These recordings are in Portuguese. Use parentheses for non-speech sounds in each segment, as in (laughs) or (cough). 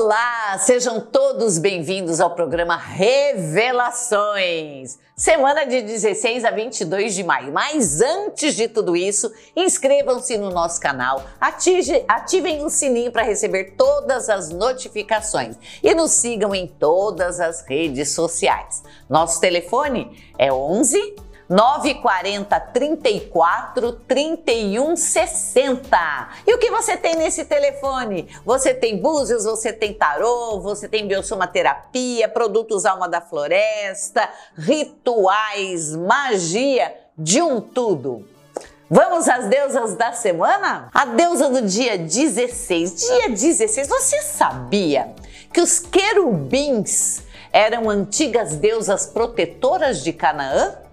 Olá, sejam todos bem-vindos ao programa Revelações. Semana de 16 a 22 de maio. Mas antes de tudo isso, inscrevam-se no nosso canal, ative, ativem o sininho para receber todas as notificações e nos sigam em todas as redes sociais. Nosso telefone é 11 940 34 31 60. E o que você tem nesse telefone? Você tem búzios, você tem tarô, você tem biosomaterapia, produtos alma da floresta, rituais, magia, de um tudo. Vamos às deusas da semana? A deusa do dia 16. Dia 16, você sabia que os querubins eram antigas deusas protetoras de Canaã?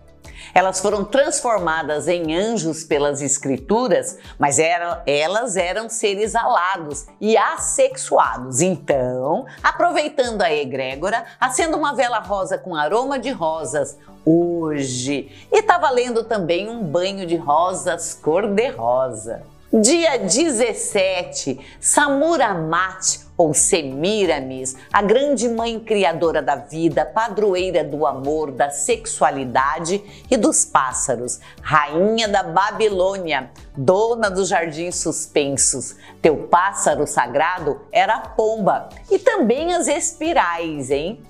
Elas foram transformadas em anjos pelas escrituras, mas elas eram seres alados e assexuados. Então, aproveitando a egrégora, acenda uma vela rosa com aroma de rosas hoje. E tá valendo também um banho de rosas cor-de-rosa. Dia 17, Samuramat ou Semiramis, a grande mãe criadora da vida, padroeira do amor, da sexualidade e dos pássaros, rainha da Babilônia, dona dos jardins suspensos. Teu pássaro sagrado era a pomba e também as espirais, hein?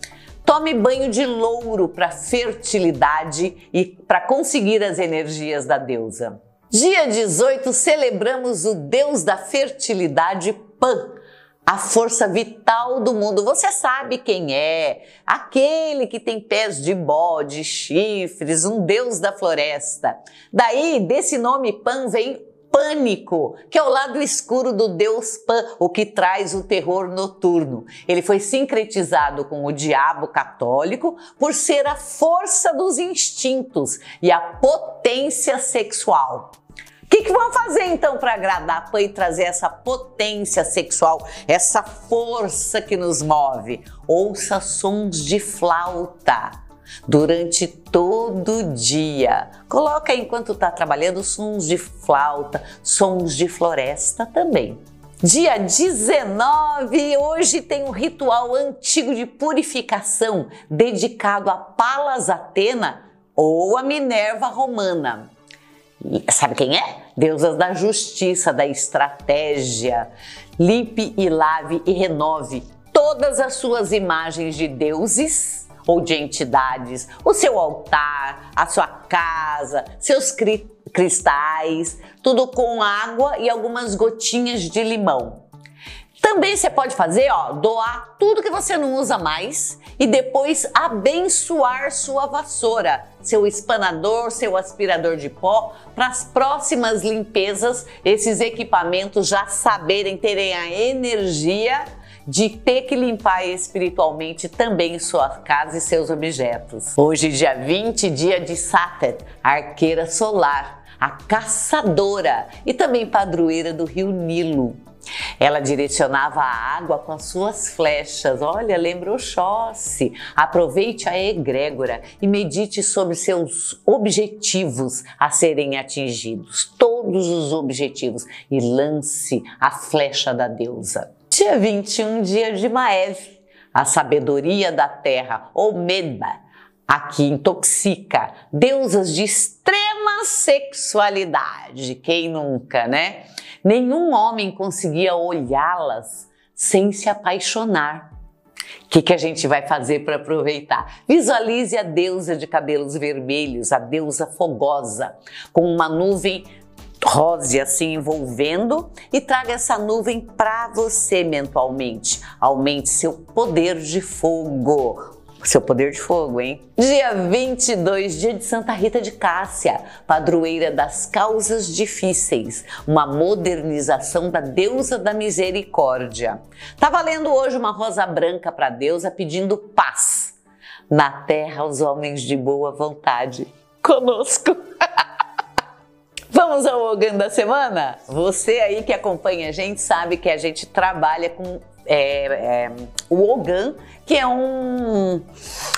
Tome banho de louro para fertilidade e para conseguir as energias da deusa. Dia 18 celebramos o deus da fertilidade Pan, a força vital do mundo. Você sabe quem é? Aquele que tem pés de bode, chifres, um deus da floresta. Daí, desse nome Pan vem pânico, que é o lado escuro do deus Pan, o que traz o terror noturno. Ele foi sincretizado com o diabo católico por ser a força dos instintos e a potência sexual. O que, que vão fazer então para agradar a Pan e trazer essa potência sexual, essa força que nos move? Ouça sons de flauta durante todo o dia. Coloca enquanto está trabalhando sons de flauta, sons de floresta também. Dia 19, hoje tem um ritual antigo de purificação dedicado a Palas Atena ou a Minerva Romana. Sabe quem é? Deusas da justiça, da estratégia. Limpe e lave e renove todas as suas imagens de deuses ou de entidades, o seu altar, a sua casa, seus cri cristais, tudo com água e algumas gotinhas de limão. Também você pode fazer, ó, doar tudo que você não usa mais e depois abençoar sua vassoura, seu espanador, seu aspirador de pó, para as próximas limpezas, esses equipamentos já saberem terem a energia de ter que limpar espiritualmente também sua casa e seus objetos. Hoje, dia 20, dia de Satet, arqueira solar, a caçadora e também padroeira do rio Nilo. Ela direcionava a água com as suas flechas. Olha, lembra Oxóssi. Aproveite a egrégora e medite sobre seus objetivos a serem atingidos. Todos os objetivos. E lance a flecha da deusa. Dia 21, dia de Maev, a sabedoria da terra, ou Medba, aqui intoxica, deusas de extrema sexualidade. Quem nunca, né? Nenhum homem conseguia olhá-las sem se apaixonar. O que, que a gente vai fazer para aproveitar? Visualize a deusa de cabelos vermelhos, a deusa fogosa, com uma nuvem rosa assim envolvendo e traga essa nuvem para você mentalmente. Aumente seu poder de fogo seu poder de fogo, hein? Dia 22, dia de Santa Rita de Cássia, padroeira das causas difíceis, uma modernização da deusa da misericórdia. Tá valendo hoje uma rosa branca para deusa pedindo paz na terra aos homens de boa vontade. Conosco. (laughs) Vamos ao Ogan da semana? Você aí que acompanha a gente sabe que a gente trabalha com é, é, o Ogan, que é um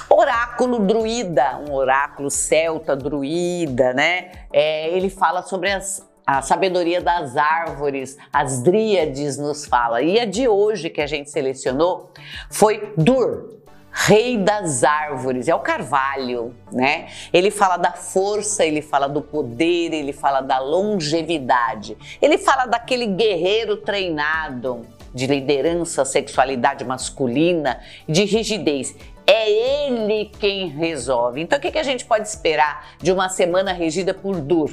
oráculo druida, um oráculo celta druida, né? É, ele fala sobre as a sabedoria das árvores, as dríades nos fala. E a de hoje que a gente selecionou foi Dur, rei das árvores, é o carvalho, né? Ele fala da força, ele fala do poder, ele fala da longevidade. Ele fala daquele guerreiro treinado de liderança, sexualidade masculina, de rigidez. É ele quem resolve. Então, o que, a gente pode esperar de uma semana regida por Dur?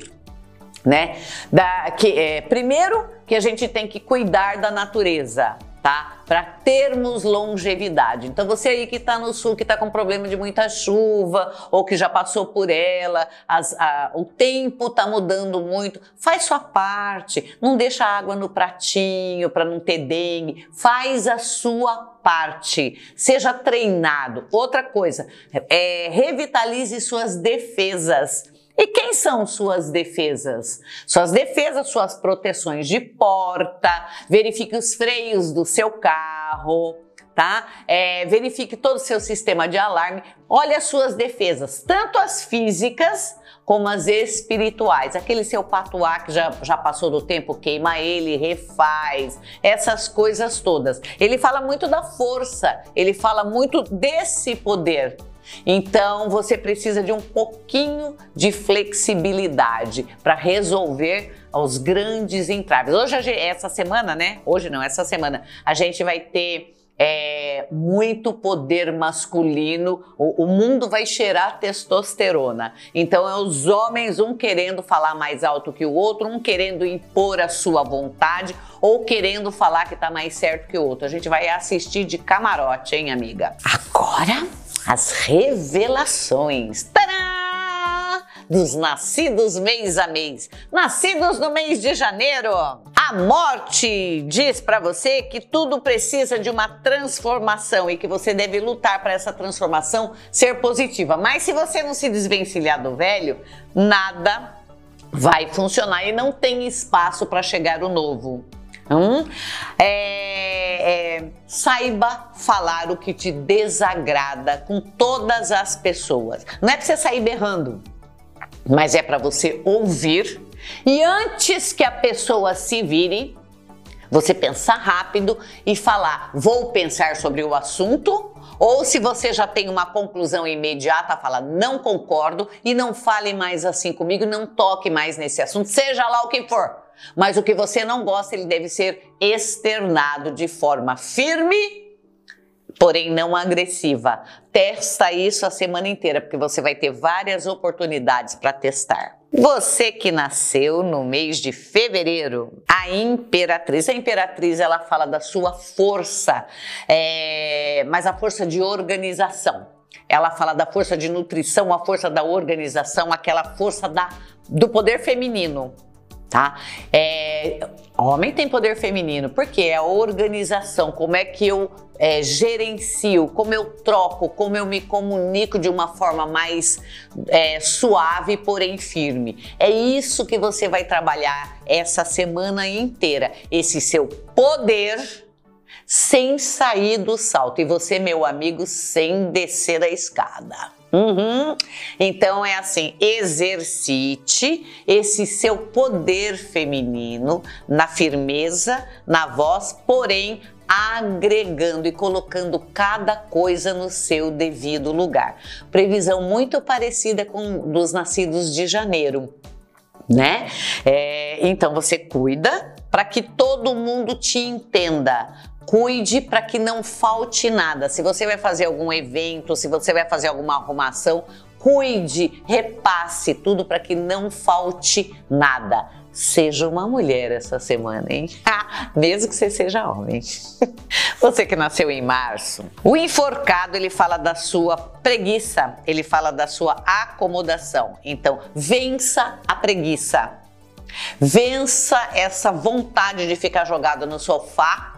Né? Da, que, é, primeiro, que a gente tem que cuidar da natureza tá? Para termos longevidade. Então você aí que está no sul, que está com problema de muita chuva ou que já passou por ela, as, a, o tempo está mudando muito, faz sua parte. Não deixa água no pratinho para não ter dengue. Faz a sua parte. Seja treinado. Outra coisa, é, revitalize suas defesas. E quem são suas defesas? Suas defesas, suas proteções de porta, verifique os freios do seu carro, tá? É, verifique todo o seu sistema de alarme. Olhe as suas defesas, tanto as físicas como as espirituais. Aquele seu patuá que já, já passou do tempo, queima ele, refaz, essas coisas todas. Ele fala muito da força, ele fala muito desse poder então você precisa de um pouquinho de flexibilidade para resolver os grandes entraves. Hoje, essa semana, né? Hoje não, essa semana, a gente vai ter é, muito poder masculino, o, o, mundo vai cheirar testosterona. Então é os homens, um querendo falar mais alto que o outro, um querendo impor a sua vontade ou querendo falar que está mais certo que o outro. A gente vai assistir de camarote, hein, amiga? Agora as revelações. Dos nascidos mês a mês. Nascidos no mês de janeiro. A morte diz para você que tudo precisa de uma transformação e que você deve lutar para essa transformação ser positiva. Mas se você não se desvencilhar do velho, nada vai funcionar e não tem espaço para chegar o novo. Hum? É, é, saiba falar o que te desagrada com todas as pessoas. Não é para você sair berrando, mas é para você ouvir e antes que a pessoa se vire, você pensar rápido e falar: vou pensar sobre o assunto. Ou se você já tem uma conclusão imediata, fala: não concordo e não fale mais assim comigo, não toque mais nesse assunto, seja lá o que for. Mas o que você não gosta, ele deve ser externado de forma firme, porém não agressiva. Testa isso a semana inteira, porque você vai ter várias oportunidades para testar. Você que nasceu no mês de fevereiro, a imperatriz. A imperatriz ela fala da sua força, é, mas a força de organização. Ela fala da força de nutrição, a força da organização, aquela força da, do poder feminino tá? É, homem tem poder feminino, porque é a organização, como é que eu é, gerencio, como eu troco, como eu me comunico de uma forma mais é, suave, porém firme. É isso que você vai trabalhar essa semana inteira, esse seu poder sem sair do salto e você, meu amigo, sem descer a escada. Uhum. Então é assim, exercite esse seu poder feminino na firmeza, na voz, porém agregando e colocando cada coisa no seu devido lugar. Previsão muito parecida com dos nascidos de janeiro, né? É, então você cuida para que todo mundo te entenda Cuide para que não falte nada. Se você vai fazer algum evento, se você vai fazer alguma arrumação, cuide, repasse tudo para que não falte nada. Seja uma mulher essa semana, hein? (laughs) Mesmo que você seja homem. (laughs) Você que nasceu em março. O enforcado, ele fala da sua preguiça, ele fala da sua acomodação. Então, vença a preguiça. Vença essa vontade de ficar jogado no sofá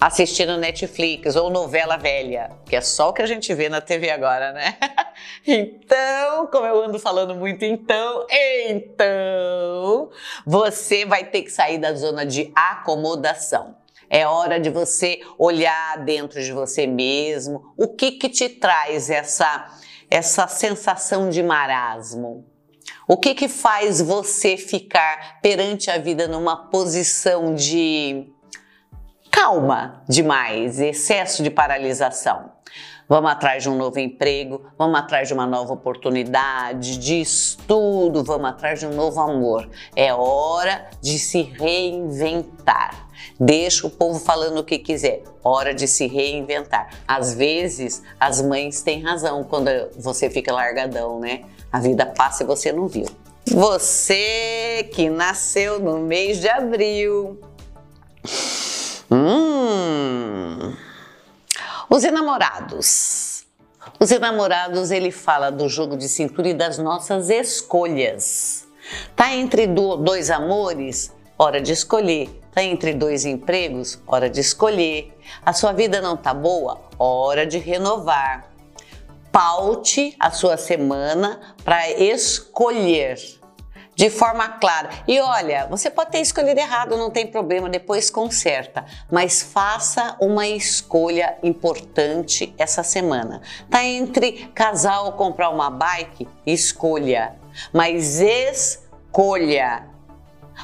assistindo Netflix ou novela velha, que é só o que a gente vê na TV agora, né? (laughs) Então, como eu ando falando muito então, então, você vai ter que sair da zona de acomodação. É hora de você olhar dentro de você mesmo, o que que te traz essa essa sensação de marasmo? O que que faz você ficar perante a vida numa posição de calma demais, excesso de paralisação? Vamos atrás de um novo emprego, vamos atrás de uma nova oportunidade, de estudo, vamos atrás de um novo amor. É hora de se reinventar. Deixa o povo falando o que quiser. Hora de se reinventar. Às vezes, as mães têm razão quando você fica largadão, né? A vida passa e você não viu. Você que nasceu no mês de abril. Hum. Os enamorados. Os enamorados, ele fala do jogo de cintura e das nossas escolhas. Tá entre dois amores? Hora de escolher. Tá entre dois empregos? Hora de escolher. A sua vida não tá boa? Hora de renovar. Paute a sua semana para escolher de forma clara. E olha, você pode ter escolhido errado, não tem problema, depois conserta, mas faça uma escolha importante essa semana. Tá entre casal ou comprar uma bike? Escolha, mas escolha.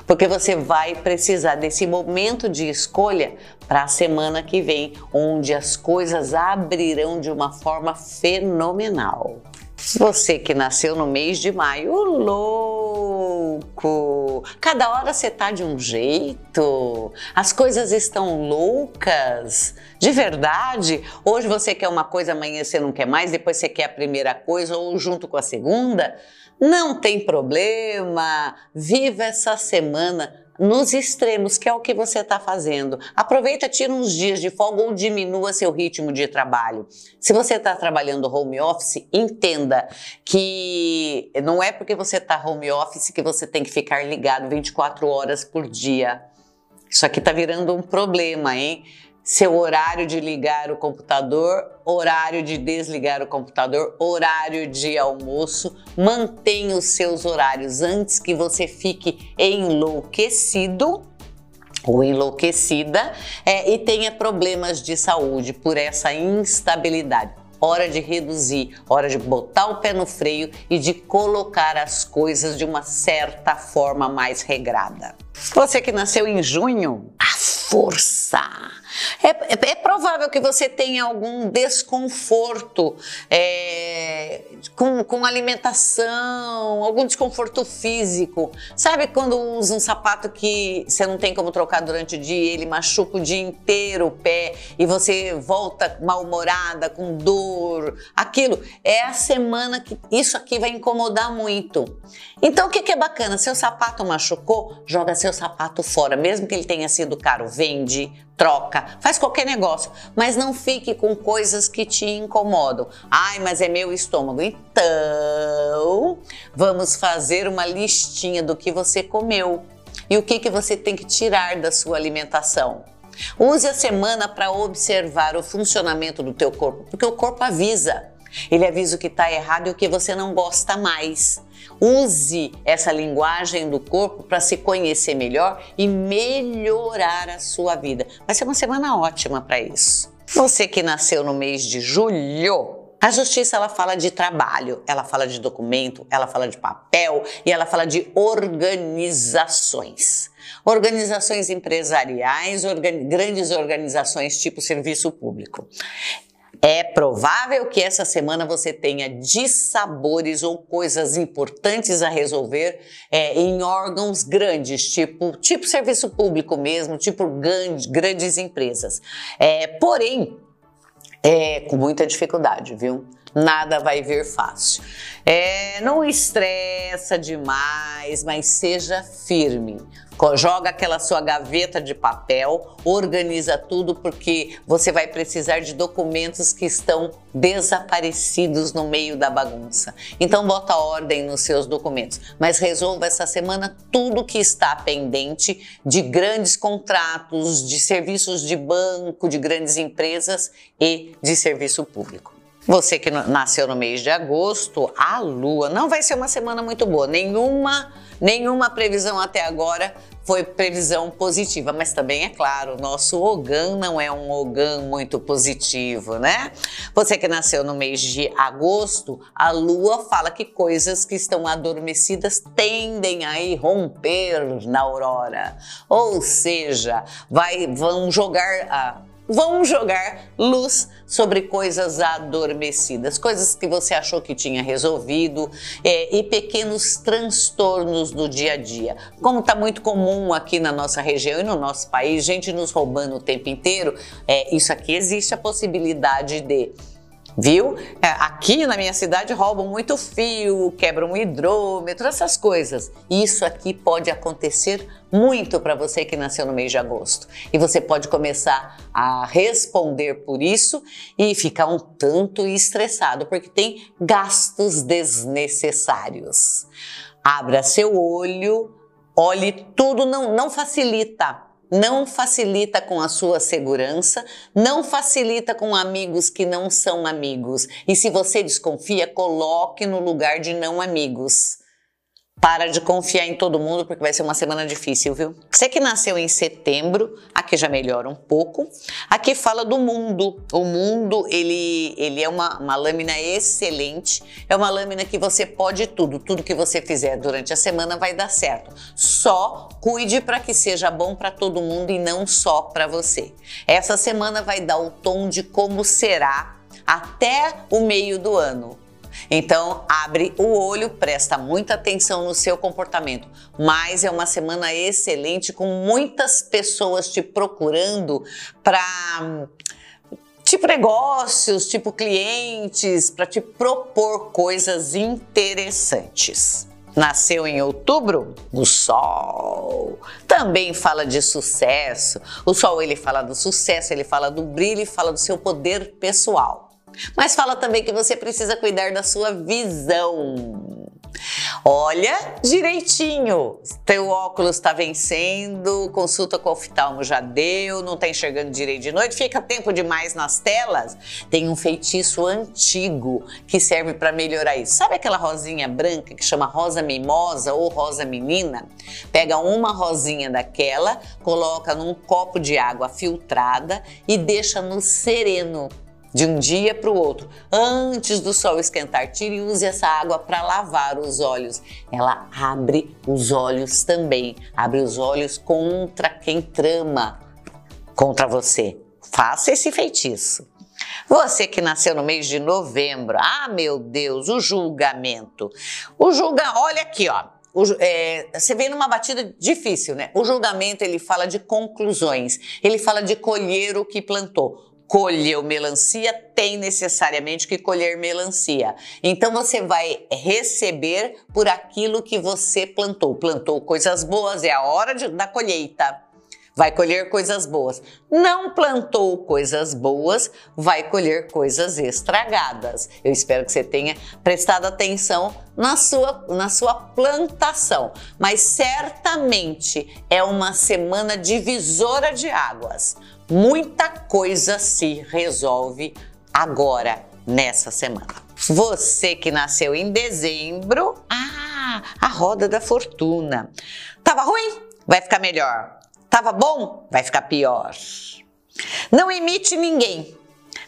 Porque você vai precisar desse momento de escolha para a semana que vem, onde as coisas abrirão de uma forma fenomenal. Você que nasceu no mês de maio, louco! Cada hora você tá de um jeito, as coisas estão loucas, de verdade. Hoje você quer uma coisa, amanhã você não quer mais, depois você quer a primeira coisa ou junto com a segunda. Não tem problema, viva essa semana nos extremos, que é o que você está fazendo. Aproveita, tira uns dias de folga ou diminua seu ritmo de trabalho. Se você está trabalhando home office, entenda que não é porque você está home office que você tem que ficar ligado 24 horas por dia. Isso aqui está virando um problema, hein? Seu horário de ligar o computador, horário de desligar o computador, horário de almoço. Mantenha os seus horários antes que você fique enlouquecido ou enlouquecida é, e tenha problemas de saúde por essa instabilidade. Hora de reduzir, hora de botar o pé no freio e de colocar as coisas de uma certa forma mais regrada. Você que nasceu em junho, a força! É, é, é, provável que você tenha algum desconforto é, com, com alimentação, algum desconforto físico. Sabe quando usa um sapato que você não tem como trocar durante o dia, ele machuca o dia inteiro o pé e você volta mal-humorada, com dor? Aquilo é a semana que isso aqui vai incomodar muito. Então o que, que é bacana? Seu sapato machucou, joga seu sapato fora, mesmo que ele tenha sido caro, vende, troca, faz qualquer negócio, mas não fique com coisas que te incomodam. Ai, mas é meu estômago. Então, vamos fazer uma listinha do que você comeu e o que, que você tem que tirar da sua alimentação. Use a semana para observar o funcionamento do teu corpo, porque o corpo avisa. Ele avisa o que está errado e o que você não gosta mais. Use essa linguagem do corpo para se conhecer melhor e melhorar a sua vida. Vai ser uma semana ótima para isso. Você que nasceu no mês de julho, a justiça ela fala de trabalho, ela fala de documento, ela fala de papel e ela fala de organizações. Organizações empresariais, grandes organizações tipo serviço público. É provável que essa semana você tenha dissabores ou coisas importantes a resolver é, em órgãos grandes, tipo, tipo serviço público mesmo, tipo grandes, empresas. É, porém, é com muita dificuldade, viu? Nada vai vir fácil. É, não estressa demais, mas seja firme. Joga aquela sua gaveta de papel, organiza tudo porque você vai precisar de documentos que estão desaparecidos no meio da bagunça. Então bota ordem nos seus documentos, mas resolva essa semana tudo que está pendente de grandes contratos, de serviços de banco, de grandes empresas e de serviço público. Você que nasceu no mês de agosto, a lua não vai ser uma semana muito boa, nenhuma Nenhuma previsão até agora foi previsão positiva, mas também é claro, nosso Ogã não é um Ogã muito positivo, né? Você que nasceu no mês de agosto, a lua fala que coisas que estão adormecidas tendem a irromper na aurora. Ou seja, vai, vão jogar a vão jogar luz sobre coisas adormecidas, coisas que você achou que tinha resolvido é, e pequenos transtornos do dia a dia. Como está muito comum aqui na nossa região e no nosso país, gente nos roubando o tempo inteiro, é, isso aqui existe a possibilidade de viu? É, aqui na minha cidade roubam muito fio, quebram um hidrômetro, essas coisas. Isso aqui pode acontecer muito para você que nasceu no mês de agosto. E você pode começar a responder por isso e ficar um tanto estressado, porque tem gastos desnecessários. Abra seu olho, olhe tudo, não, não facilita não facilita com a sua segurança, não facilita com amigos que não são amigos. E se você desconfia, coloque no lugar de não amigos. Para de confiar em todo mundo porque vai ser uma semana difícil, viu? Você que nasceu em setembro, aqui já melhora um pouco. Aqui fala do mundo. O mundo, ele, ele é uma, uma lâmina excelente. É uma lâmina que você pode tudo. Tudo que você fizer durante a semana vai dar certo. Só cuide para que seja bom para todo mundo e não só para você. Essa semana vai dar o tom de como será até o meio do ano. Então, abre o olho, presta muita atenção no seu comportamento. Mas é uma semana excelente com muitas pessoas te procurando para tipo negócios, tipo clientes, para te propor coisas interessantes. Nasceu em outubro? O Sol também fala de sucesso. O Sol ele fala do sucesso, ele fala do brilho e fala do seu poder pessoal. Mas fala também que você precisa cuidar da sua visão. Olha direitinho, teu óculos está vencendo, consulta com o oftalmo já deu, não está enxergando direito de noite, fica tempo demais nas telas. Tem um feitiço antigo que serve para melhorar isso. Sabe aquela rosinha branca que chama rosa mimosa ou rosa menina? Pega uma rosinha daquela, coloca num copo de água filtrada e deixa no sereno de um dia para o outro, antes do sol esquentar. Tire e use essa água para lavar os olhos. Ela abre os olhos também, abre os olhos contra quem trama contra você. Faça esse feitiço. Você que nasceu no mês de novembro, ah meu Deus, o julgamento. O julga, olha aqui, ó. O, é, você vem numa batida difícil, né? O julgamento ele fala de conclusões, ele fala de colher o que plantou colheu melancia, tem necessariamente que colher melancia. Então você vai receber por aquilo que você plantou. Plantou coisas boas, é a hora de, da colheita. Vai colher coisas boas. Não plantou coisas boas, vai colher coisas estragadas. Eu espero que você tenha prestado atenção na sua, na sua plantação. Mas certamente é uma semana divisora de águas Muita coisa se resolve agora, nessa semana. Você que nasceu em dezembro, ah, a roda da fortuna. Tava ruim? Vai ficar melhor. Tava bom? Vai ficar pior. Não imite ninguém.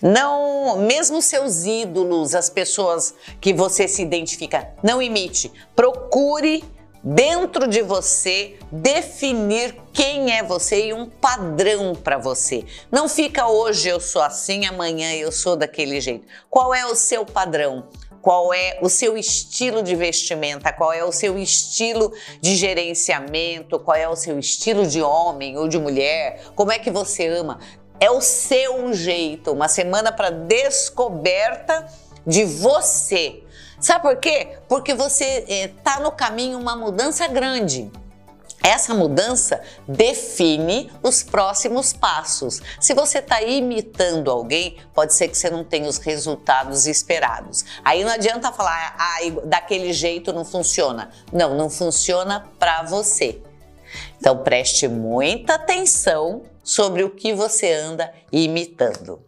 Não, mesmo seus ídolos, as pessoas que você se identifica, não imite. Procure dentro de você definir quem é você e um padrão para você. Não fica hoje eu sou assim, amanhã eu sou daquele jeito. Qual é o seu padrão? Qual é o seu estilo de vestimenta? Qual é o seu estilo de gerenciamento? Qual é o seu estilo de homem ou de mulher? Como é que você ama? É o seu jeito, uma semana para descoberta de você Sabe por quê? Porque você está eh, no caminho uma mudança grande. Essa mudança define os próximos passos. Se você está imitando alguém, pode ser que você não tenha os resultados esperados. Aí não adianta falar, ah, daquele jeito não funciona. Não, não funciona para você. Então preste muita atenção sobre o que você anda imitando.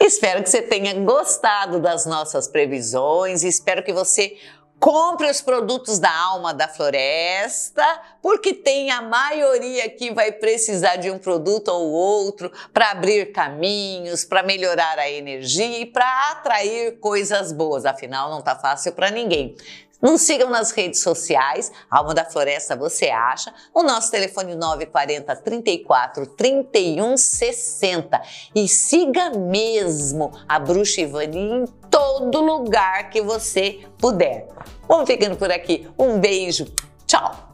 Espero que você tenha gostado das nossas previsões, espero que você Compre os produtos da alma da floresta, porque tem a maioria que vai precisar de um produto ou outro para abrir caminhos, para melhorar a energia e para atrair coisas boas. Afinal, não está fácil para ninguém. Nos sigam nas redes sociais, Alma da Floresta você acha, o nosso telefone 940 34 31 60 e siga mesmo a Bruxa Ivani em todo lugar que você puder. Vamos ficando por aqui. Um beijo. Tchau.